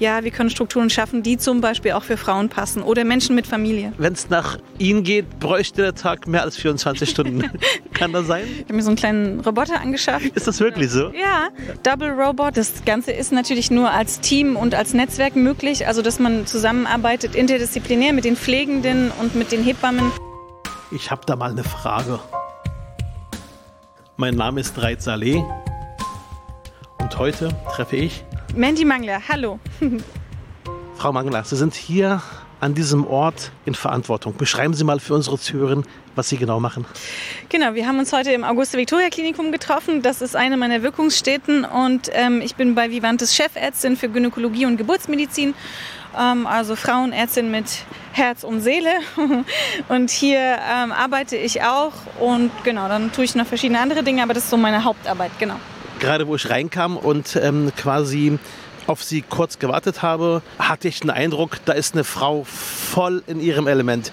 ja, wir können Strukturen schaffen, die zum Beispiel auch für Frauen passen oder Menschen mit Familie. Wenn es nach Ihnen geht, bräuchte der Tag mehr als 24 Stunden. Kann das sein? Ich habe mir so einen kleinen Roboter angeschafft. Ist das wirklich so? Ja, Double Robot. Das Ganze ist natürlich nur als Team und als Netzwerk möglich, also dass man zusammenarbeitet interdisziplinär mit den Pflegenden und mit den Hebammen. Ich habe da mal eine Frage. Mein Name ist Reit Saleh und heute treffe ich Mandy Mangler, hallo. Frau Mangler. Sie sind hier an diesem Ort in Verantwortung. Beschreiben Sie mal für unsere Zuhörer, was Sie genau machen. Genau, wir haben uns heute im Auguste-Victoria-Klinikum getroffen. Das ist eine meiner Wirkungsstätten und ähm, ich bin bei Vivantes Chefärztin für Gynäkologie und Geburtsmedizin, ähm, also Frauenärztin mit Herz und Seele. und hier ähm, arbeite ich auch und genau, dann tue ich noch verschiedene andere Dinge, aber das ist so meine Hauptarbeit, genau. Gerade wo ich reinkam und ähm, quasi auf sie kurz gewartet habe, hatte ich den Eindruck, da ist eine Frau voll in ihrem Element.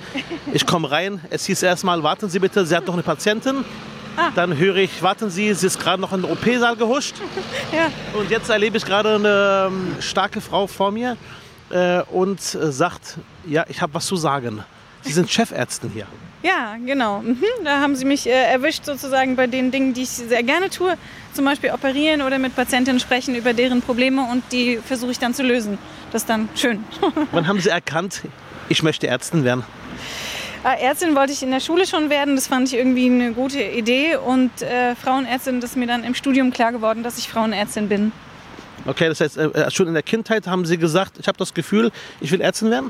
Ich komme rein, es hieß erstmal, warten Sie bitte, sie hat noch eine Patientin. Ah. Dann höre ich, warten Sie, sie ist gerade noch in den OP-Saal gehuscht. Ja. Und jetzt erlebe ich gerade eine ähm, starke Frau vor mir äh, und äh, sagt, ja, ich habe was zu sagen. Sie sind Chefärztin hier. Ja, genau. Mhm. Da haben Sie mich äh, erwischt sozusagen bei den Dingen, die ich sehr gerne tue. Zum Beispiel operieren oder mit Patientinnen sprechen über deren Probleme und die versuche ich dann zu lösen. Das ist dann schön. Wann haben Sie erkannt, ich möchte Ärztin werden? Ah, Ärztin wollte ich in der Schule schon werden. Das fand ich irgendwie eine gute Idee. Und äh, Frauenärztin, das ist mir dann im Studium klar geworden, dass ich Frauenärztin bin. Okay, das heißt, äh, schon in der Kindheit haben Sie gesagt, ich habe das Gefühl, ich will Ärztin werden?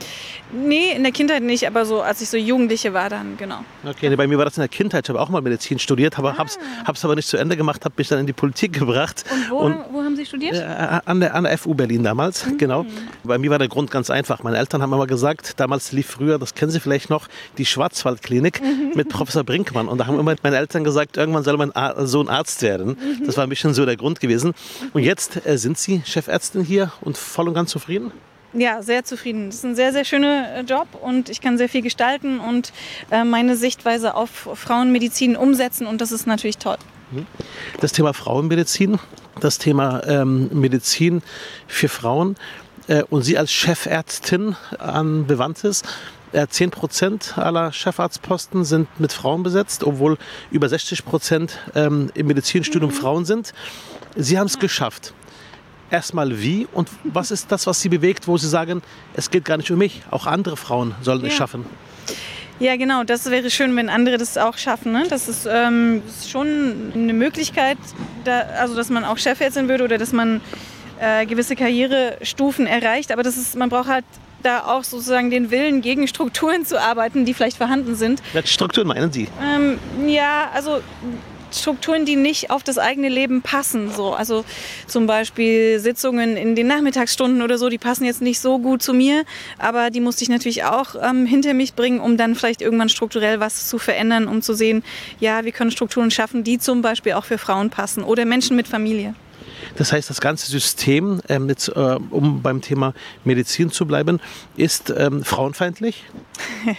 Nee, in der Kindheit nicht, aber so, als ich so Jugendliche war dann, genau. Okay, nee, bei mir war das in der Kindheit. Ich habe auch mal Medizin studiert, aber ah. habe es aber nicht zu Ende gemacht, habe mich dann in die Politik gebracht. Und wo, Und, wo haben Sie studiert? Äh, an, der, an der FU Berlin damals, mhm. genau. Bei mir war der Grund ganz einfach. Meine Eltern haben immer gesagt, damals lief früher, das kennen Sie vielleicht noch, die Schwarzwaldklinik mhm. mit Professor Brinkmann. Und da haben immer meine Eltern gesagt, irgendwann soll mein Sohn Arzt werden. Mhm. Das war ein bisschen so der Grund gewesen. Und jetzt äh, sind Sie Chefärztin hier und voll und ganz zufrieden? Ja, sehr zufrieden. Das ist ein sehr, sehr schöner äh, Job und ich kann sehr viel gestalten und äh, meine Sichtweise auf Frauenmedizin umsetzen und das ist natürlich toll. Mhm. Das Thema Frauenmedizin, das Thema ähm, Medizin für Frauen äh, und Sie als Chefärztin an Bewandtes, 10 Prozent aller Chefarztposten sind mit Frauen besetzt, obwohl über 60 Prozent ähm, im Medizinstudium mhm. Frauen sind. Sie haben es geschafft erstmal wie und was ist das, was Sie bewegt, wo Sie sagen, es geht gar nicht um mich, auch andere Frauen sollen ja. es schaffen? Ja, genau, das wäre schön, wenn andere das auch schaffen. Ne? Das ist, ähm, ist schon eine Möglichkeit, da, also dass man auch Chefärztin wird oder dass man äh, gewisse Karrierestufen erreicht. Aber das ist, man braucht halt da auch sozusagen den Willen, gegen Strukturen zu arbeiten, die vielleicht vorhanden sind. Welche Strukturen meinen Sie? Ähm, ja, also Strukturen, die nicht auf das eigene Leben passen. So. Also zum Beispiel Sitzungen in den Nachmittagsstunden oder so, die passen jetzt nicht so gut zu mir, aber die musste ich natürlich auch ähm, hinter mich bringen, um dann vielleicht irgendwann strukturell was zu verändern, um zu sehen, ja, wir können Strukturen schaffen, die zum Beispiel auch für Frauen passen oder Menschen mit Familie. Das heißt, das ganze System, ähm, jetzt, äh, um beim Thema Medizin zu bleiben, ist ähm, frauenfeindlich?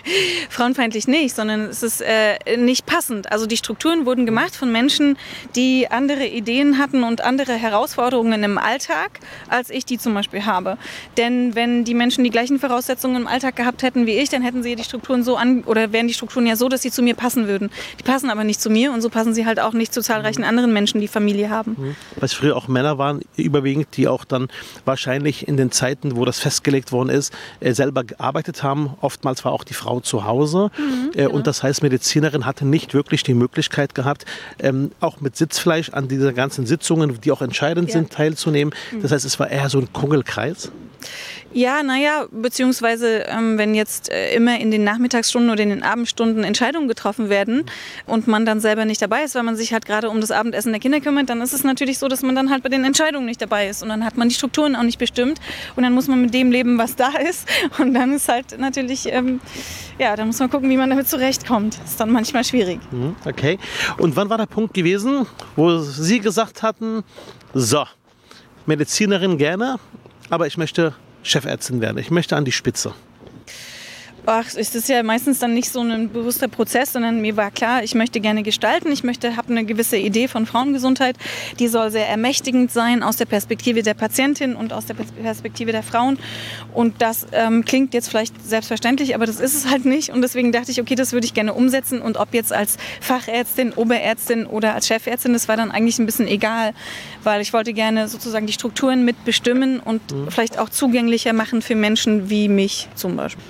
frauenfeindlich nicht, sondern es ist äh, nicht passend. Also die Strukturen wurden gemacht von Menschen, die andere Ideen hatten und andere Herausforderungen im Alltag, als ich die zum Beispiel habe. Denn wenn die Menschen die gleichen Voraussetzungen im Alltag gehabt hätten wie ich, dann hätten sie die Strukturen so an oder wären die Strukturen ja so, dass sie zu mir passen würden. Die passen aber nicht zu mir und so passen sie halt auch nicht zu zahlreichen mhm. anderen Menschen, die Familie haben. Mhm. Was früher auch Männer waren, überwiegend, die auch dann wahrscheinlich in den Zeiten, wo das festgelegt worden ist, äh, selber gearbeitet haben. Oftmals war auch die Frau zu Hause. Mhm, genau. Und das heißt, Medizinerin hatte nicht wirklich die Möglichkeit gehabt, ähm, auch mit Sitzfleisch an dieser ganzen Sitzungen, die auch entscheidend ja. sind, teilzunehmen. Mhm. Das heißt, es war eher so ein Kungelkreis. Ja, naja, beziehungsweise ähm, wenn jetzt äh, immer in den Nachmittagsstunden oder in den Abendstunden Entscheidungen getroffen werden und man dann selber nicht dabei ist, weil man sich halt gerade um das Abendessen der Kinder kümmert, dann ist es natürlich so, dass man dann halt bei den Entscheidungen nicht dabei ist und dann hat man die Strukturen auch nicht bestimmt und dann muss man mit dem leben, was da ist und dann ist halt natürlich, ähm, ja, dann muss man gucken, wie man damit zurechtkommt. Das ist dann manchmal schwierig. Mhm, okay. Und wann war der Punkt gewesen, wo Sie gesagt hatten, so, Medizinerin gerne, aber ich möchte Chefärztin werden. Ich möchte an die Spitze. Ach, es ist ja meistens dann nicht so ein bewusster Prozess, sondern mir war klar, ich möchte gerne gestalten. Ich möchte, habe eine gewisse Idee von Frauengesundheit, die soll sehr ermächtigend sein aus der Perspektive der Patientin und aus der Perspektive der Frauen. Und das ähm, klingt jetzt vielleicht selbstverständlich, aber das ist es halt nicht. Und deswegen dachte ich, okay, das würde ich gerne umsetzen. Und ob jetzt als Fachärztin, Oberärztin oder als Chefärztin, das war dann eigentlich ein bisschen egal, weil ich wollte gerne sozusagen die Strukturen mitbestimmen und mhm. vielleicht auch zugänglicher machen für Menschen wie mich zum Beispiel.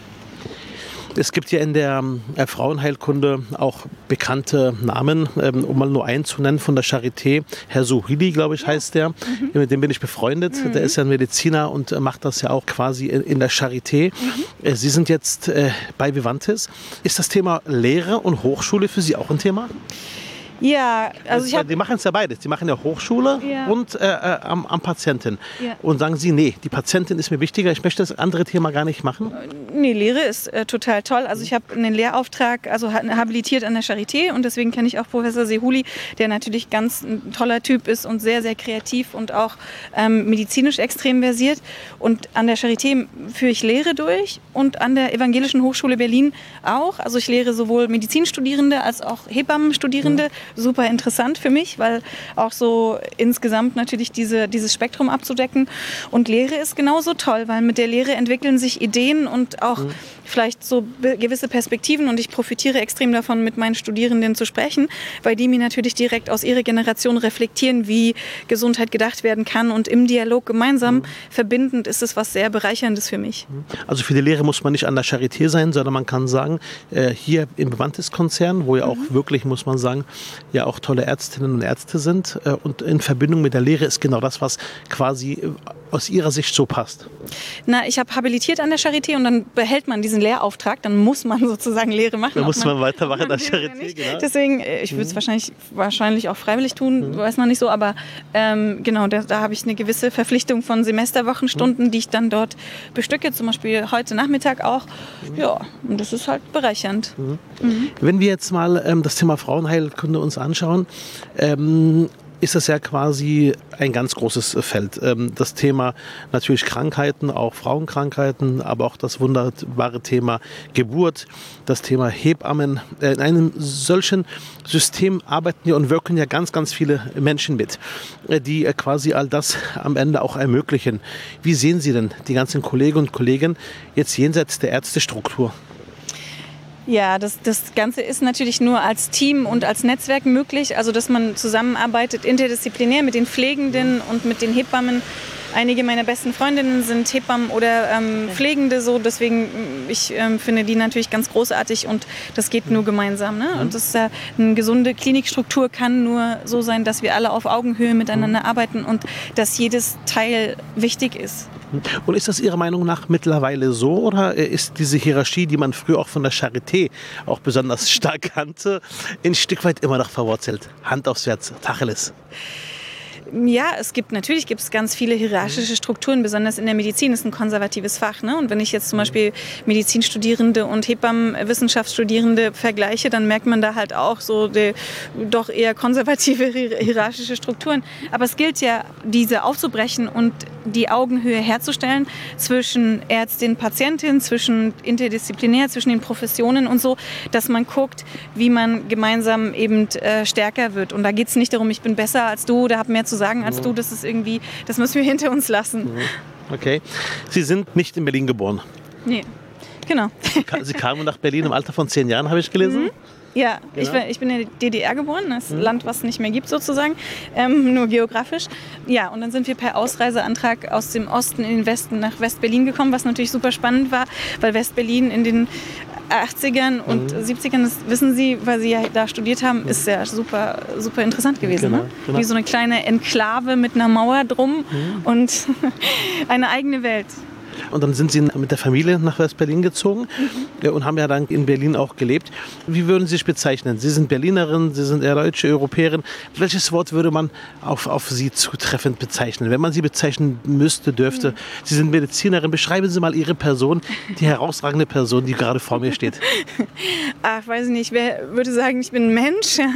Es gibt ja in der äh, Frauenheilkunde auch bekannte Namen, ähm, um mal nur einen zu nennen, von der Charité. Herr Suhili, glaube ich, heißt der. Mhm. Mit dem bin ich befreundet. Mhm. Der ist ja ein Mediziner und äh, macht das ja auch quasi in der Charité. Mhm. Äh, Sie sind jetzt bei Vivantes. Ist das Thema Lehre und Hochschule für Sie auch ein Thema? Ja, also ich Die machen es ja beides. Die machen ja Hochschule ja. und äh, äh, am, am, Patienten. Ja. Und sagen sie, nee, die Patientin ist mir wichtiger, ich möchte das andere Thema gar nicht machen? Nee, Lehre ist äh, total toll. Also ich habe einen Lehrauftrag, also habilitiert an der Charité und deswegen kenne ich auch Professor Sehuli, der natürlich ganz ein toller Typ ist und sehr, sehr kreativ und auch ähm, medizinisch extrem versiert. Und an der Charité führe ich Lehre durch und an der Evangelischen Hochschule Berlin auch. Also ich lehre sowohl Medizinstudierende als auch Hebammenstudierende. Mhm super interessant für mich, weil auch so insgesamt natürlich diese, dieses Spektrum abzudecken. Und Lehre ist genauso toll, weil mit der Lehre entwickeln sich Ideen und auch mhm. vielleicht so gewisse Perspektiven. Und ich profitiere extrem davon, mit meinen Studierenden zu sprechen, weil die mir natürlich direkt aus ihrer Generation reflektieren, wie Gesundheit gedacht werden kann. Und im Dialog gemeinsam mhm. verbindend ist es was sehr Bereicherndes für mich. Mhm. Also für die Lehre muss man nicht an der Charité sein, sondern man kann sagen, äh, hier im Bewandtes-Konzern, wo ja auch mhm. wirklich, muss man sagen, ja auch tolle Ärztinnen und Ärzte sind. Äh, und in Verbindung mit der Lehre ist genau das, was quasi äh, aus Ihrer Sicht so passt. Na, ich habe habilitiert an der Charité und dann behält man diesen Lehrauftrag, dann muss man sozusagen Lehre machen. Dann muss man, man weitermachen an der Charité, genau. Deswegen, äh, ich würde es mhm. wahrscheinlich, wahrscheinlich auch freiwillig tun, mhm. weiß man nicht so, aber ähm, genau, da, da habe ich eine gewisse Verpflichtung von Semesterwochenstunden, mhm. die ich dann dort bestücke, zum Beispiel heute Nachmittag auch. Mhm. Ja, und das ist halt bereichernd. Mhm. Mhm. Wenn wir jetzt mal ähm, das Thema Frauenheilkunde uns anschauen, ähm, ist das ja quasi ein ganz großes Feld. Ähm, das Thema natürlich Krankheiten, auch Frauenkrankheiten, aber auch das wunderbare Thema Geburt, das Thema Hebammen. Äh, in einem solchen System arbeiten ja und wirken ja ganz, ganz viele Menschen mit, äh, die äh, quasi all das am Ende auch ermöglichen. Wie sehen Sie denn die ganzen Kolleginnen und Kollegen jetzt jenseits der Ärztestruktur? Ja, das, das Ganze ist natürlich nur als Team und als Netzwerk möglich. Also, dass man zusammenarbeitet interdisziplinär mit den Pflegenden und mit den Hebammen. Einige meiner besten Freundinnen sind Hebammen oder ähm, Pflegende, so deswegen mm, ich ähm, finde die natürlich ganz großartig und das geht nur gemeinsam. Ne? Und das ist, äh, eine gesunde Klinikstruktur kann nur so sein, dass wir alle auf Augenhöhe miteinander arbeiten und dass jedes Teil wichtig ist. Und ist das Ihrer Meinung nach mittlerweile so oder ist diese Hierarchie, die man früher auch von der Charité auch besonders stark kannte, ein Stück weit immer noch verwurzelt? Hand aufs Herz, Tacheles. Ja, es gibt natürlich gibt es ganz viele hierarchische Strukturen, besonders in der Medizin ist ein konservatives Fach. Ne? Und wenn ich jetzt zum Beispiel Medizinstudierende und Hebammenwissenschaftsstudierende vergleiche, dann merkt man da halt auch so die, doch eher konservative hierarchische Strukturen. Aber es gilt ja, diese aufzubrechen und die Augenhöhe herzustellen zwischen Ärztin, Patientin, zwischen interdisziplinär, zwischen den Professionen und so, dass man guckt, wie man gemeinsam eben äh, stärker wird. Und da geht es nicht darum, ich bin besser als du oder habe mehr zu sagen als du. Das ist irgendwie, das müssen wir hinter uns lassen. Mhm. Okay. Sie sind nicht in Berlin geboren. Nee. Genau. Sie kamen nach Berlin im Alter von zehn Jahren, habe ich gelesen. Mhm. Ja, genau. ich, bin, ich bin in der DDR geboren, das mhm. Land, was es nicht mehr gibt sozusagen, ähm, nur geografisch. Ja, und dann sind wir per Ausreiseantrag aus dem Osten in den Westen nach West-Berlin gekommen, was natürlich super spannend war, weil West-Berlin in den 80ern und mhm. 70ern, das wissen Sie, weil Sie ja da studiert haben, ist ja super, super interessant gewesen. Genau, ne? genau. Wie so eine kleine Enklave mit einer Mauer drum mhm. und eine eigene Welt. Und dann sind Sie mit der Familie nach West-Berlin gezogen mhm. und haben ja dann in Berlin auch gelebt. Wie würden Sie sich bezeichnen? Sie sind Berlinerin, Sie sind eher deutsche Europäerin. Welches Wort würde man auf, auf Sie zutreffend bezeichnen? Wenn man Sie bezeichnen müsste, dürfte. Mhm. Sie sind Medizinerin. Beschreiben Sie mal Ihre Person, die herausragende Person, die gerade vor mir steht. Ach, weiß ich nicht. Wer würde sagen, ich bin ein Mensch ja?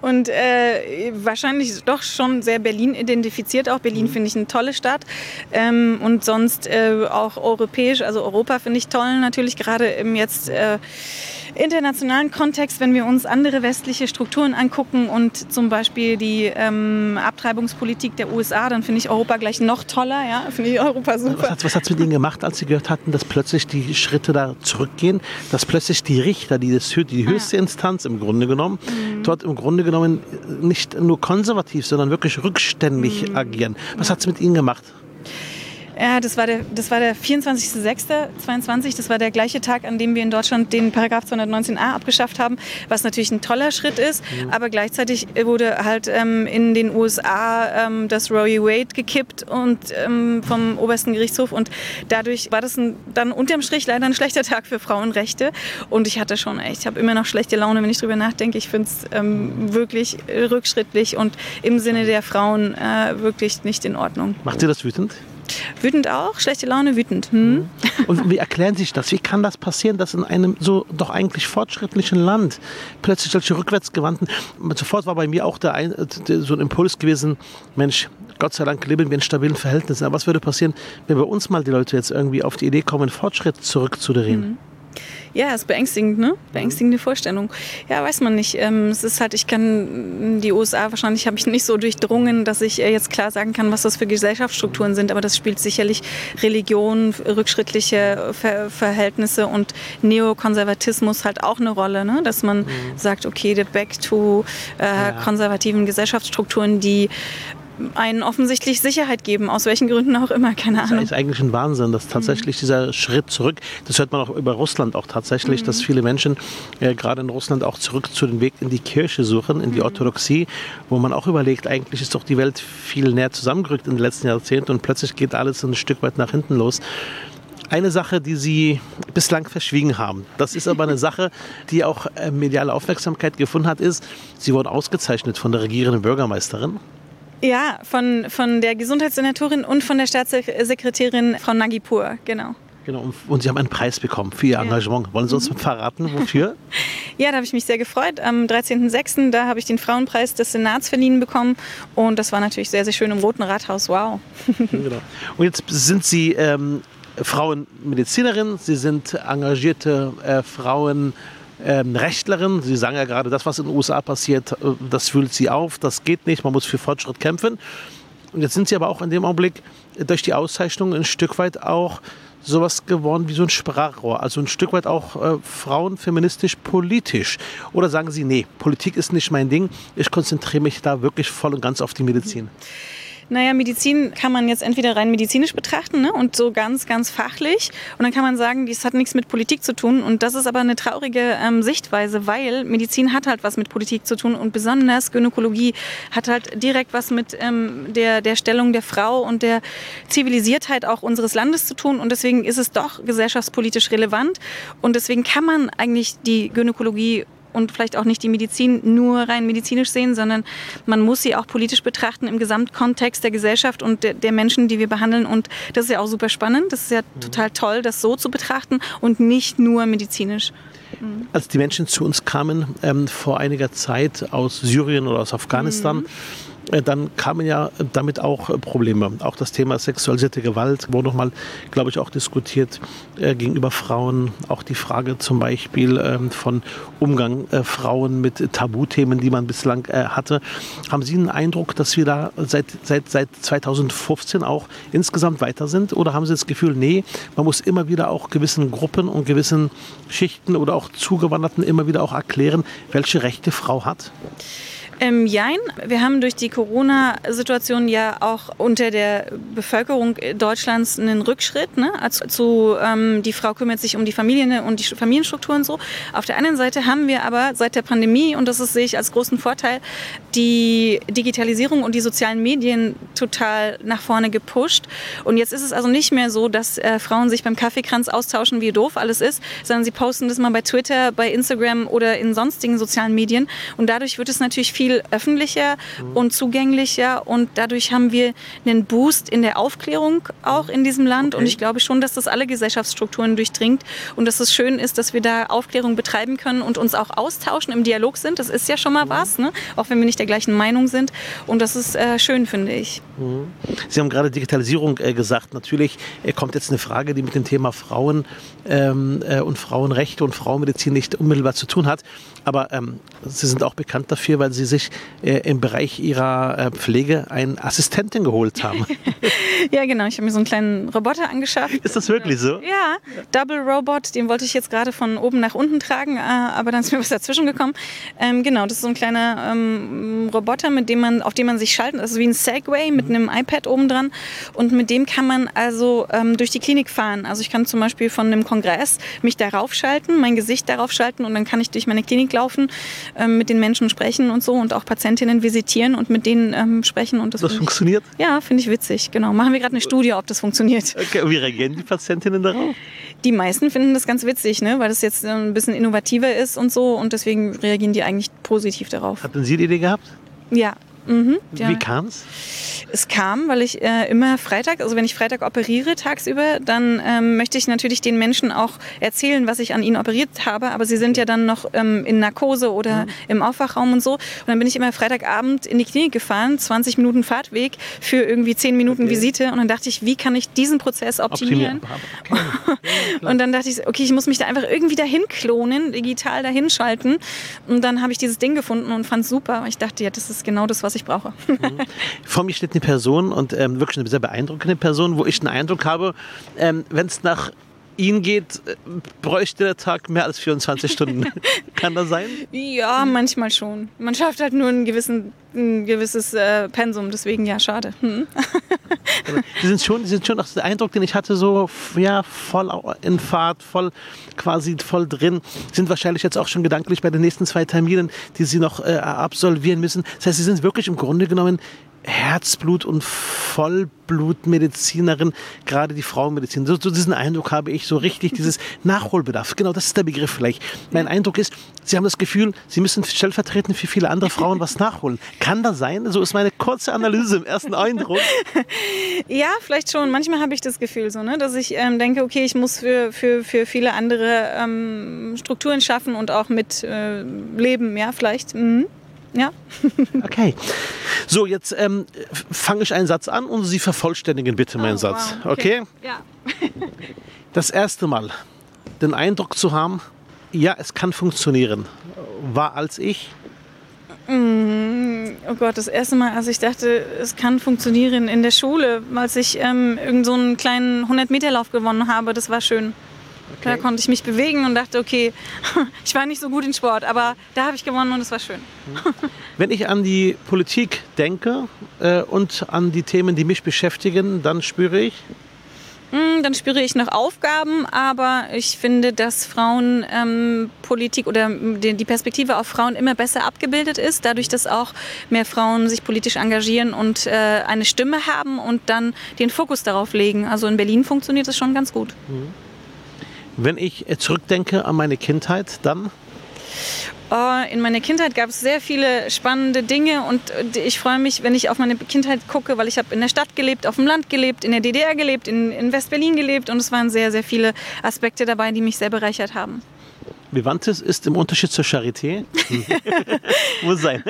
und äh, wahrscheinlich doch schon sehr Berlin identifiziert. Auch Berlin mhm. finde ich eine tolle Stadt ähm, und sonst äh, auch europäisch, also Europa finde ich toll natürlich, gerade im jetzt äh, internationalen Kontext, wenn wir uns andere westliche Strukturen angucken und zum Beispiel die ähm, Abtreibungspolitik der USA, dann finde ich Europa gleich noch toller. Ja, finde ich Europa super. Was hat es mit Ihnen gemacht, als Sie gehört hatten, dass plötzlich die Schritte da zurückgehen, dass plötzlich die Richter, die, das, die höchste ah. Instanz im Grunde genommen, mhm. dort im Grunde genommen nicht nur konservativ, sondern wirklich rückständig mhm. agieren? Was hat es mit Ihnen gemacht? Ja, das war der, das war der 24.06.22. Das war der gleiche Tag, an dem wir in Deutschland den Paragraph 219a abgeschafft haben, was natürlich ein toller Schritt ist. Mhm. Aber gleichzeitig wurde halt ähm, in den USA ähm, das Roe Wade gekippt und ähm, vom obersten Gerichtshof und dadurch war das ein, dann unterm Strich leider ein schlechter Tag für Frauenrechte. Und ich hatte schon echt, ich habe immer noch schlechte Laune, wenn ich drüber nachdenke. Ich finde es ähm, wirklich rückschrittlich und im Sinne der Frauen äh, wirklich nicht in Ordnung. Macht Sie das wütend? Wütend auch, schlechte Laune, wütend. Hm? Mhm. Und wie erklären Sie sich das? Wie kann das passieren, dass in einem so doch eigentlich fortschrittlichen Land plötzlich solche rückwärtsgewandten, sofort war bei mir auch der ein, so ein Impuls gewesen, Mensch, Gott sei Dank leben wir in stabilen Verhältnissen. Aber was würde passieren, wenn bei uns mal die Leute jetzt irgendwie auf die Idee kommen, Fortschritt zurückzudrehen? Mhm. Ja, ist beängstigend, ne? Beängstigende Vorstellung. Ja, weiß man nicht. Ähm, es ist halt, ich kann die USA wahrscheinlich habe ich nicht so durchdrungen, dass ich äh, jetzt klar sagen kann, was das für Gesellschaftsstrukturen sind. Aber das spielt sicherlich Religion, rückschrittliche Ver Verhältnisse und Neokonservatismus halt auch eine Rolle, ne? Dass man mhm. sagt, okay, the back to äh, ja. konservativen Gesellschaftsstrukturen, die einen offensichtlich Sicherheit geben, aus welchen Gründen auch immer, keine Ahnung. Das ist eigentlich ein Wahnsinn, dass tatsächlich mhm. dieser Schritt zurück, das hört man auch über Russland auch tatsächlich, mhm. dass viele Menschen äh, gerade in Russland auch zurück zu den Weg in die Kirche suchen, in die mhm. Orthodoxie, wo man auch überlegt, eigentlich ist doch die Welt viel näher zusammengerückt in den letzten Jahrzehnten und plötzlich geht alles ein Stück weit nach hinten los eine Sache, die Sie bislang verschwiegen haben. Das ist aber eine Sache, die auch äh, mediale Aufmerksamkeit gefunden hat, ist, Sie wurden ausgezeichnet von der regierenden Bürgermeisterin. Ja, von, von der Gesundheitssenatorin und von der Staatssekretärin Frau Nagipur, genau. Genau, und Sie haben einen Preis bekommen für Ihr ja. Engagement. Wollen Sie uns mhm. verraten, wofür? ja, da habe ich mich sehr gefreut. Am 13.06. da habe ich den Frauenpreis des Senats verliehen bekommen und das war natürlich sehr, sehr schön im Roten Rathaus. Wow. genau. Und jetzt sind Sie ähm, Frauenmedizinerin, Sie sind engagierte äh, Frauen ähm, Rechtlerin. Sie sagen ja gerade, das, was in den USA passiert, äh, das fühlt sie auf, das geht nicht, man muss für Fortschritt kämpfen. Und jetzt sind sie aber auch in dem Augenblick durch die Auszeichnung ein Stück weit auch sowas geworden wie so ein Sprachrohr, also ein Stück weit auch äh, frauenfeministisch politisch. Oder sagen Sie, nee, Politik ist nicht mein Ding, ich konzentriere mich da wirklich voll und ganz auf die Medizin. Mhm. Naja, Medizin kann man jetzt entweder rein medizinisch betrachten ne? und so ganz, ganz fachlich. Und dann kann man sagen, dies hat nichts mit Politik zu tun. Und das ist aber eine traurige ähm, Sichtweise, weil Medizin hat halt was mit Politik zu tun und besonders Gynäkologie hat halt direkt was mit ähm, der, der Stellung der Frau und der Zivilisiertheit auch unseres Landes zu tun. Und deswegen ist es doch gesellschaftspolitisch relevant. Und deswegen kann man eigentlich die Gynäkologie und vielleicht auch nicht die Medizin nur rein medizinisch sehen, sondern man muss sie auch politisch betrachten im Gesamtkontext der Gesellschaft und der, der Menschen, die wir behandeln. Und das ist ja auch super spannend. Das ist ja mhm. total toll, das so zu betrachten und nicht nur medizinisch. Mhm. Als die Menschen zu uns kamen ähm, vor einiger Zeit aus Syrien oder aus Afghanistan, mhm dann kamen ja damit auch äh, Probleme. Auch das Thema sexualisierte Gewalt wurde nochmal, glaube ich, auch diskutiert äh, gegenüber Frauen. Auch die Frage zum Beispiel ähm, von Umgang äh, Frauen mit Tabuthemen, die man bislang äh, hatte. Haben Sie einen Eindruck, dass wir da seit, seit, seit 2015 auch insgesamt weiter sind? Oder haben Sie das Gefühl, nee, man muss immer wieder auch gewissen Gruppen und gewissen Schichten oder auch Zugewanderten immer wieder auch erklären, welche Rechte Frau hat? Ähm, jein. Wir haben durch die Corona-Situation ja auch unter der Bevölkerung Deutschlands einen Rückschritt. Ne? Also ähm, die Frau kümmert sich um die Familien und die Familienstrukturen so. Auf der anderen Seite haben wir aber seit der Pandemie, und das ist, sehe ich als großen Vorteil, die Digitalisierung und die sozialen Medien total nach vorne gepusht. Und jetzt ist es also nicht mehr so, dass äh, Frauen sich beim Kaffeekranz austauschen, wie doof alles ist, sondern sie posten das mal bei Twitter, bei Instagram oder in sonstigen sozialen Medien. Und dadurch wird es natürlich viel viel öffentlicher mhm. und zugänglicher und dadurch haben wir einen Boost in der Aufklärung auch in diesem Land okay. und ich glaube schon, dass das alle Gesellschaftsstrukturen durchdringt und dass es schön ist, dass wir da Aufklärung betreiben können und uns auch austauschen, im Dialog sind. Das ist ja schon mal mhm. was, ne? auch wenn wir nicht der gleichen Meinung sind und das ist äh, schön, finde ich. Mhm. Sie haben gerade Digitalisierung äh, gesagt. Natürlich äh, kommt jetzt eine Frage, die mit dem Thema Frauen ähm, äh, und Frauenrechte und Frauenmedizin nicht unmittelbar zu tun hat. Aber ähm, Sie sind auch bekannt dafür, weil Sie sich äh, im Bereich Ihrer äh, Pflege eine Assistentin geholt haben. ja, genau. Ich habe mir so einen kleinen Roboter angeschafft. Ist das wirklich so? Ja, Double Robot. Den wollte ich jetzt gerade von oben nach unten tragen, äh, aber dann ist mir was dazwischen gekommen. Ähm, genau, das ist so ein kleiner ähm, Roboter, mit dem man, auf dem man sich schalten. Das ist wie ein Segway mit einem iPad oben dran. Und mit dem kann man also ähm, durch die Klinik fahren. Also ich kann zum Beispiel von einem Kongress mich darauf schalten, mein Gesicht darauf schalten und dann kann ich durch meine Klinik laufen, ähm, mit den Menschen sprechen und so und auch Patientinnen visitieren und mit denen ähm, sprechen. Und das, das funktioniert? Ich, ja, finde ich witzig. Genau. Machen wir gerade eine Studie, ob das funktioniert. Okay, wie reagieren die Patientinnen darauf? Die meisten finden das ganz witzig, ne? weil das jetzt ein bisschen innovativer ist und so und deswegen reagieren die eigentlich positiv darauf. Hatten Sie die Idee gehabt? Ja. Mhm, ja. Wie kam es? Es kam, weil ich äh, immer Freitag, also wenn ich Freitag operiere tagsüber, dann ähm, möchte ich natürlich den Menschen auch erzählen, was ich an ihnen operiert habe. Aber sie sind ja dann noch ähm, in Narkose oder mhm. im Aufwachraum und so. Und dann bin ich immer Freitagabend in die Klinik gefahren, 20 Minuten Fahrtweg für irgendwie 10 Minuten okay. Visite. Und dann dachte ich, wie kann ich diesen Prozess optimieren? optimieren. und dann dachte ich, okay, ich muss mich da einfach irgendwie dahin klonen, digital dahin schalten. Und dann habe ich dieses Ding gefunden und fand es super. Ich dachte, ja, das ist genau das, was ich brauche. Mhm. Vor mir steht eine Person und ähm, wirklich eine sehr beeindruckende Person, wo ich den Eindruck habe, ähm, wenn es nach Ihnen geht, äh, bräuchte der Tag mehr als 24 Stunden. Kann das sein? Ja, manchmal schon. Man schafft halt nur ein, gewissen, ein gewisses äh, Pensum, deswegen ja, schade. Hm. Sie sind schon, Sie sind schon auch der Eindruck, den ich hatte, so ja, voll in Fahrt, voll quasi voll drin. Sind wahrscheinlich jetzt auch schon gedanklich bei den nächsten zwei Terminen, die Sie noch äh, absolvieren müssen. Das heißt, Sie sind wirklich im Grunde genommen Herzblut- und Vollblutmedizinerin, gerade die Frauenmedizin. So, so, diesen Eindruck habe ich, so richtig dieses Nachholbedarf. Genau, das ist der Begriff vielleicht. Mein Eindruck ist, Sie haben das Gefühl, Sie müssen stellvertretend für viele andere Frauen was nachholen. Kann das sein? So ist meine kurze Analyse im ersten Eindruck. Ja, vielleicht schon. Manchmal habe ich das Gefühl so, ne, dass ich ähm, denke, okay, ich muss für, für, für viele andere ähm, Strukturen schaffen und auch mit äh, leben, ja, vielleicht. Mhm. Ja. okay. So, jetzt ähm, fange ich einen Satz an und Sie vervollständigen bitte meinen oh, Satz. Wow. Okay? okay? Ja. das erste Mal den Eindruck zu haben, ja, es kann funktionieren, war als ich. Mm, oh Gott, das erste Mal, als ich dachte, es kann funktionieren in der Schule, als ich ähm, irgend so einen kleinen 100-Meter-Lauf gewonnen habe, das war schön. Okay. Da konnte ich mich bewegen und dachte, okay, ich war nicht so gut in Sport, aber da habe ich gewonnen und es war schön. Wenn ich an die Politik denke äh, und an die Themen, die mich beschäftigen, dann spüre ich, hm, dann spüre ich noch Aufgaben, aber ich finde, dass Frauenpolitik ähm, oder die Perspektive auf Frauen immer besser abgebildet ist, dadurch, dass auch mehr Frauen sich politisch engagieren und äh, eine Stimme haben und dann den Fokus darauf legen. Also in Berlin funktioniert das schon ganz gut. Mhm. Wenn ich zurückdenke an meine Kindheit, dann? Oh, in meiner Kindheit gab es sehr viele spannende Dinge und ich freue mich, wenn ich auf meine Kindheit gucke, weil ich habe in der Stadt gelebt, auf dem Land gelebt, in der DDR gelebt, in, in West-Berlin gelebt und es waren sehr, sehr viele Aspekte dabei, die mich sehr bereichert haben. Vivantes ist im Unterschied zur Charité. Muss sein.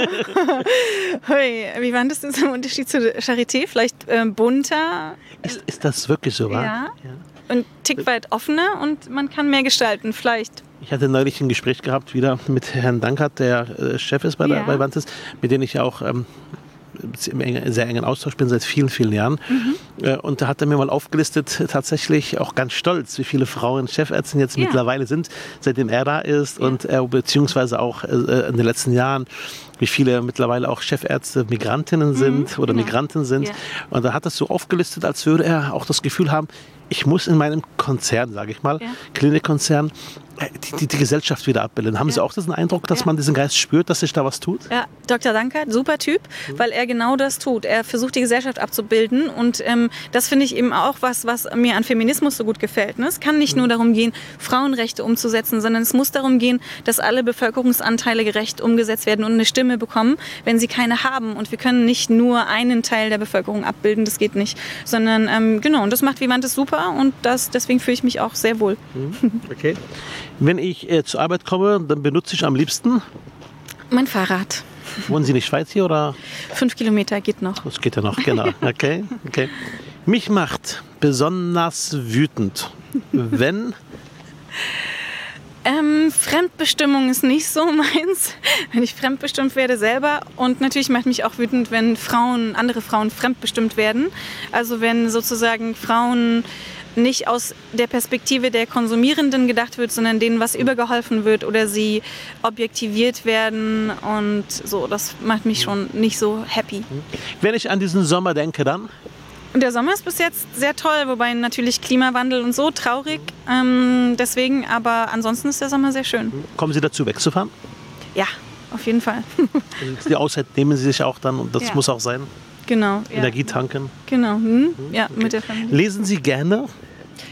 Hey, Vivantes ist im Unterschied zur Charité vielleicht äh, bunter. Ist, ist das wirklich so wahr? Ja. ja und tick weit offener und man kann mehr gestalten, vielleicht. Ich hatte neulich ein Gespräch gehabt wieder mit Herrn Dankert, der äh, Chef ist bei, ja. der, bei Vantes, mit dem ich auch ähm, im sehr engen Austausch bin seit vielen, vielen Jahren. Mhm. Äh, und da hat er mir mal aufgelistet, tatsächlich auch ganz stolz, wie viele Frauen Chefärzte jetzt ja. mittlerweile sind, seitdem er da ist ja. und er beziehungsweise auch äh, in den letzten Jahren wie viele mittlerweile auch Chefärzte Migrantinnen sind mhm, oder genau. Migranten sind. Ja. Und da hat das so aufgelistet, als würde er auch das Gefühl haben, ich muss in meinem Konzern, sage ich mal, ja. Klinikkonzern, äh, die, die, Gesellschaft wieder abbilden. Haben Sie auch diesen Eindruck, dass ja. man diesen Geist spürt, dass sich da was tut? Ja, Dr. Dankert, super Typ, mhm. weil er genau das tut. Er versucht die Gesellschaft abzubilden und ähm, das finde ich eben auch was, was mir an Feminismus so gut gefällt. Ne? Es kann nicht mhm. nur darum gehen, Frauenrechte umzusetzen, sondern es muss darum gehen, dass alle Bevölkerungsanteile gerecht umgesetzt werden und eine Stimme bekommen, wenn sie keine haben. Und wir können nicht nur einen Teil der Bevölkerung abbilden, das geht nicht, sondern ähm, genau, und das macht Vivantes super und das, deswegen fühle ich mich auch sehr wohl. Mhm. Okay. Wenn ich äh, zur Arbeit komme, dann benutze ich am liebsten? Mein Fahrrad. Wohnen Sie in der Schweiz hier oder? Fünf Kilometer geht noch. Das geht ja noch, genau. Okay, okay. Mich macht besonders wütend, wenn ähm, Fremdbestimmung ist nicht so meins, wenn ich fremdbestimmt werde selber. Und natürlich macht mich auch wütend, wenn Frauen, andere Frauen fremdbestimmt werden. Also wenn sozusagen Frauen nicht aus der Perspektive der Konsumierenden gedacht wird, sondern denen was übergeholfen wird oder sie objektiviert werden und so. Das macht mich schon nicht so happy. Wenn ich an diesen Sommer denke, dann? Der Sommer ist bis jetzt sehr toll, wobei natürlich Klimawandel und so traurig. Ähm, deswegen, aber ansonsten ist der Sommer sehr schön. Kommen Sie dazu, wegzufahren? Ja, auf jeden Fall. Die Auszeit nehmen Sie sich auch dann und das ja. muss auch sein. Genau. Energie tanken. Genau. Hm? Ja, okay. mit der Familie. Lesen Sie gerne?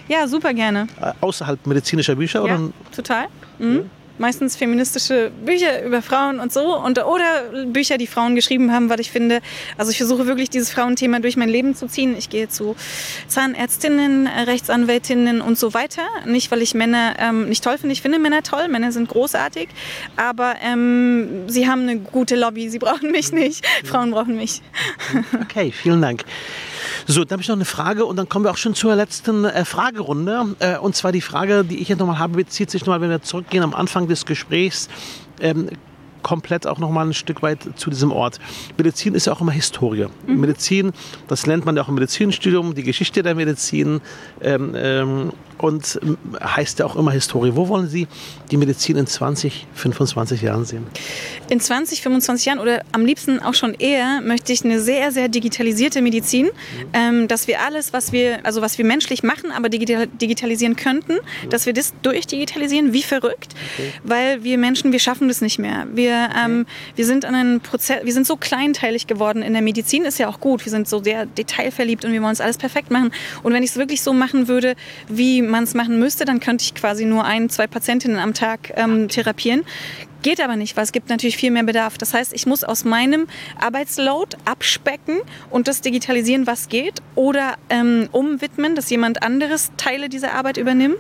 Ja, super gerne. Äh, außerhalb medizinischer Bücher? Ja, oder? total. Mhm meistens feministische Bücher über Frauen und so und oder Bücher, die Frauen geschrieben haben, weil ich finde, also ich versuche wirklich dieses Frauenthema durch mein Leben zu ziehen. Ich gehe zu Zahnärztinnen, Rechtsanwältinnen und so weiter. Nicht, weil ich Männer ähm, nicht toll finde. Ich finde Männer toll, Männer sind großartig, aber ähm, sie haben eine gute Lobby. Sie brauchen mich nicht. Frauen brauchen mich. Okay, vielen Dank. So, dann habe ich noch eine Frage und dann kommen wir auch schon zur letzten äh, Fragerunde. Äh, und zwar die Frage, die ich jetzt nochmal habe, bezieht sich nochmal, wenn wir zurückgehen am Anfang des Gesprächs. Ähm, komplett auch noch mal ein Stück weit zu diesem Ort. Medizin ist ja auch immer Historie. Mhm. Medizin, das lernt man ja auch im Medizinstudium, die Geschichte der Medizin. Ähm, ähm, und heißt ja auch immer Historie. Wo wollen Sie die Medizin in 20, 25 Jahren sehen? In 20, 25 Jahren oder am liebsten auch schon eher möchte ich eine sehr, sehr digitalisierte Medizin, mhm. ähm, dass wir alles, was wir, also was wir menschlich machen, aber digital, digitalisieren könnten, mhm. dass wir das durchdigitalisieren, wie verrückt, okay. weil wir Menschen, wir schaffen das nicht mehr. Wir, ähm, wir sind an einen Prozess, wir sind so kleinteilig geworden in der Medizin, ist ja auch gut. Wir sind so sehr detailverliebt und wir wollen es alles perfekt machen. Und wenn ich es wirklich so machen würde, wie man es machen müsste, dann könnte ich quasi nur ein, zwei Patientinnen am Tag ähm, therapieren. Geht aber nicht, weil es gibt natürlich viel mehr Bedarf. Das heißt, ich muss aus meinem Arbeitsload abspecken und das digitalisieren, was geht, oder ähm, umwidmen, dass jemand anderes Teile dieser Arbeit übernimmt.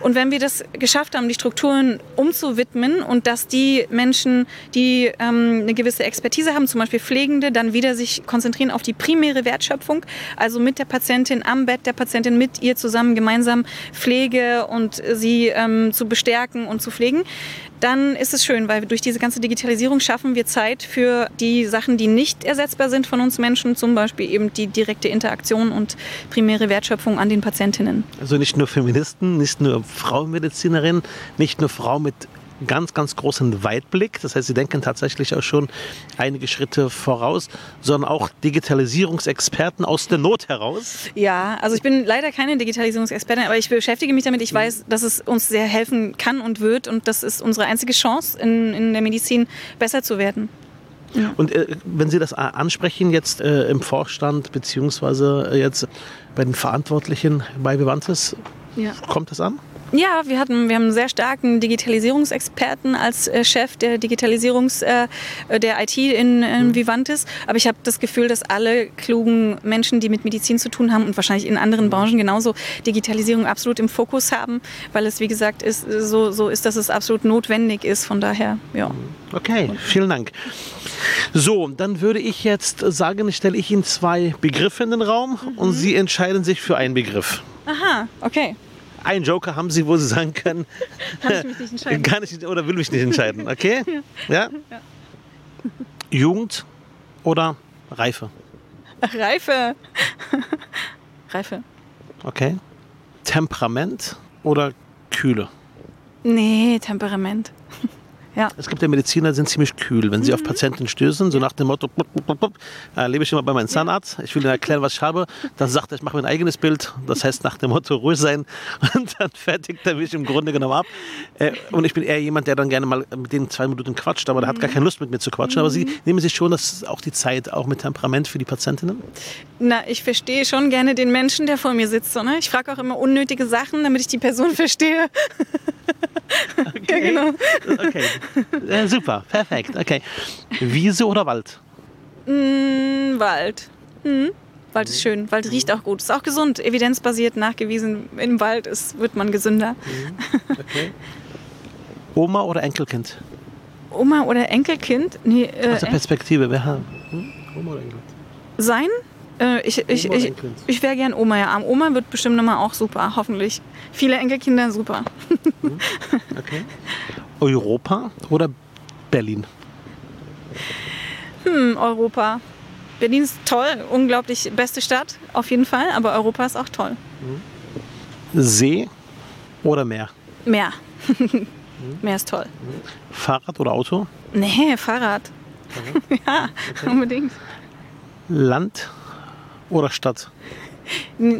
Und wenn wir das geschafft haben, die Strukturen umzuwidmen und dass die Menschen, die ähm, eine gewisse Expertise haben, zum Beispiel Pflegende, dann wieder sich konzentrieren auf die primäre Wertschöpfung, also mit der Patientin am Bett der Patientin, mit ihr zusammen gemeinsam Pflege und sie ähm, zu bestärken und zu pflegen, dann ist es schön, weil durch diese ganze Digitalisierung schaffen wir Zeit für die Sachen, die nicht ersetzbar sind von uns Menschen, zum Beispiel eben die direkte Interaktion und primäre Wertschöpfung an den Patientinnen. Also nicht nur Feministen, nicht nur Frauenmedizinerinnen, nicht nur Frauen mit ganz, ganz großen Weitblick. Das heißt, sie denken tatsächlich auch schon einige Schritte voraus, sondern auch Digitalisierungsexperten aus der Not heraus. Ja, also ich bin leider keine Digitalisierungsexpertin, aber ich beschäftige mich damit. Ich mhm. weiß, dass es uns sehr helfen kann und wird und das ist unsere einzige Chance in, in der Medizin besser zu werden. Ja. Und äh, wenn Sie das ansprechen jetzt äh, im Vorstand beziehungsweise äh, jetzt bei den Verantwortlichen bei Vivantes, ja. kommt das an? Ja, wir hatten, wir haben einen sehr starken Digitalisierungsexperten als äh, Chef der Digitalisierungs äh, der IT in, in mhm. Vivantis. Aber ich habe das Gefühl, dass alle klugen Menschen, die mit Medizin zu tun haben und wahrscheinlich in anderen Branchen genauso Digitalisierung absolut im Fokus haben, weil es wie gesagt ist, so, so ist, dass es absolut notwendig ist. Von daher, ja. Okay, vielen Dank. So, dann würde ich jetzt sagen, stelle ich Ihnen zwei Begriffe in den Raum mhm. und Sie entscheiden sich für einen Begriff. Aha, okay. Ein Joker haben Sie, wo Sie sagen können, kann ich mich nicht entscheiden. Kann ich oder will mich nicht entscheiden, okay? Ja? ja? Jugend oder Reife? Reife. Reife. Okay. Temperament oder Kühle? Nee, Temperament. Ja. Es gibt ja Mediziner, die sind ziemlich kühl, wenn sie Mhm. auf Patienten stößen, so nach dem Motto, bup, bup, bup, äh, lebe ich immer bei meinem Zahnarzt, ich will ihnen erklären, was ich habe. Dann sagt er, ich mache mir ein eigenes Bild, das heißt nach dem Motto ruhig sein und dann fertigt er mich im Grunde genommen ab. Äh, und ich bin eher jemand, der dann gerne mal mit denen zwei Minuten quatscht, aber der hat gar Mhm. keine Lust mit mir zu quatschen. Aber sie nehmen sich schon das, auch die Zeit, auch mit Temperament für die Patientinnen. Na, ich verstehe schon gerne den Menschen, der vor mir sitzt. So, ne? Ich frage auch immer unnötige Sachen, damit ich die Person verstehe. Ja, genau. Okay, äh, super, perfekt, okay. Wiese oder Wald? Mm, Wald. Mhm. Wald ist schön. Wald riecht auch gut. Ist auch gesund. Evidenzbasiert nachgewiesen. Im Wald ist, wird man gesünder. Okay. Oma oder Enkelkind? Oma oder Enkelkind? Nee, äh, Aus der Perspektive, wer hat? Hm? Oma oder Enkelkind? sein? Äh, ich ich, Oma ich, ich wäre gern Oma, ja. Oma wird bestimmt nochmal auch super, hoffentlich. Viele Enkelkinder, super. Okay. Europa oder Berlin? Hm, Europa. Berlin ist toll, unglaublich beste Stadt, auf jeden Fall. Aber Europa ist auch toll. See oder Meer? Meer. Meer ist toll. Fahrrad oder Auto? Nee, Fahrrad. ja, unbedingt. Land oder Stadt?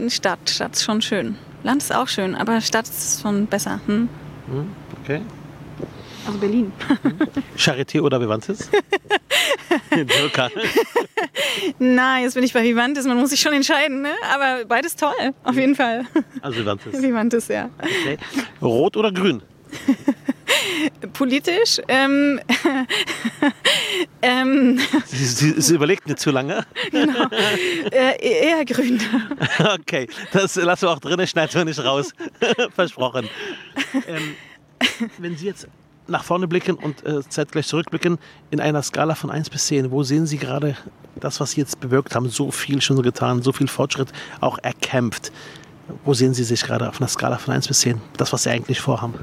Stadt, Stadt ist schon schön. Land ist auch schön, aber Stadt ist schon besser. Hm? Okay. Also Berlin. Charité oder Vivantes? Na, jetzt bin ich bei Vivantes, man muss sich schon entscheiden, ne? Aber beides toll, auf jeden Fall. Also Vivantes. Vivantes, ja. Okay. Rot oder Grün? Politisch, ähm, ähm, Sie, sie, sie überlegt nicht zu lange. äh, eher grün. Okay, das lassen wir auch drin, schneiden wir nicht raus. Versprochen. Ähm, wenn Sie jetzt nach vorne blicken und äh, zeitgleich zurückblicken, in einer Skala von 1 bis 10, wo sehen Sie gerade das, was Sie jetzt bewirkt haben, so viel schon getan, so viel Fortschritt auch erkämpft? Wo sehen Sie sich gerade auf einer Skala von 1 bis 10, das, was Sie eigentlich vorhaben?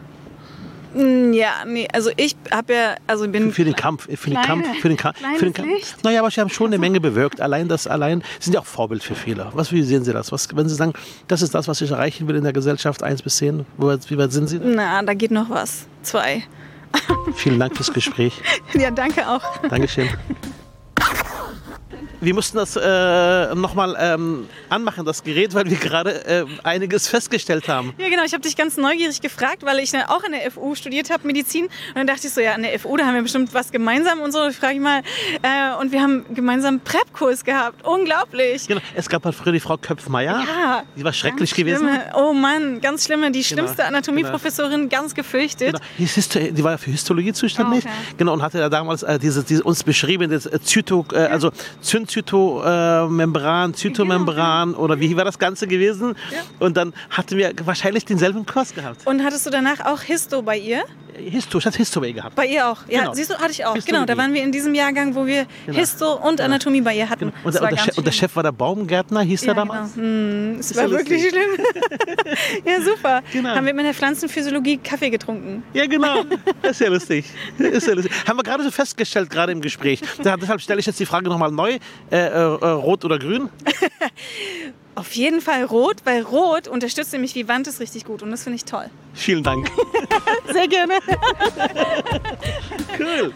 Mm, Ja, nee, also ich habe ja, also bin Für den Kampf, für den Kleine- Kampf, für den, Ka für den Kampf. Licht. Naja, aber Sie haben schon eine Menge bewirkt. Allein das, allein, Sie sind ja auch Vorbild für Fehler. Was, wie sehen Sie das? Was, wenn Sie sagen, das ist das, was ich erreichen will in der Gesellschaft, 1 bis 10, wo, weit- wie weit sind Sie? Na, da geht noch was. Zwei. Vielen Dank fürs Gespräch. Ja, danke auch. Dankeschön. Wir mussten das äh, nochmal ähm, anmachen, das Gerät, weil wir gerade äh, einiges festgestellt haben. Ja, genau. Ich habe dich ganz neugierig gefragt, weil ich ne, auch an der FU studiert habe, Medizin. Und dann dachte ich so, ja, an der FU, da haben wir bestimmt was gemeinsam und so. Frage ich mal. Äh, und wir haben gemeinsam Prep-Kurs gehabt. Unglaublich. Genau. Es gab halt früher die Frau Köpfmeier. Ja. Die war schrecklich gewesen. Oh Mann, ganz schlimme. Die schlimmste Anatomieprofessorin, ganz gefürchtet. Genau. Die, war ja für Histologie zuständig. Oh, okay. Genau, und hatte ja damals äh, diese, diese uns beschrieben, das äh, Zyto, äh, also Zynzytomembran, Zytomembran oder wie war das Ganze gewesen? Und dann hatten wir wahrscheinlich denselben Kurs gehabt. Und hattest du danach auch Histo bei ihr? Histo, ich hatte Histobay gehabt. Bei ihr auch. Ja, Genau. siehst du, hatte ich auch. Histologie. Genau, da waren wir in diesem Jahrgang, wo wir Genau. Histo und Anatomie bei ihr hatten. Und, der, war und, der ganz Chef, und der. Chef war der Baumgärtner, hieß Ja, der damals? Genau. Hm, es war ja wirklich schlimm. ja, super. Genau. Haben wir mit der Pflanzenphysiologie Kaffee getrunken. Ja, genau. Das ist ja lustig. Das ist ja lustig. Haben wir gerade so festgestellt, gerade im Gespräch. Deshalb stelle ich jetzt die Frage nochmal neu. Äh, äh, äh, rot oder grün? Auf jeden Fall rot, weil rot unterstützt nämlich Vivantes richtig gut und das finde ich toll. Vielen Dank. Sehr gerne. Cool.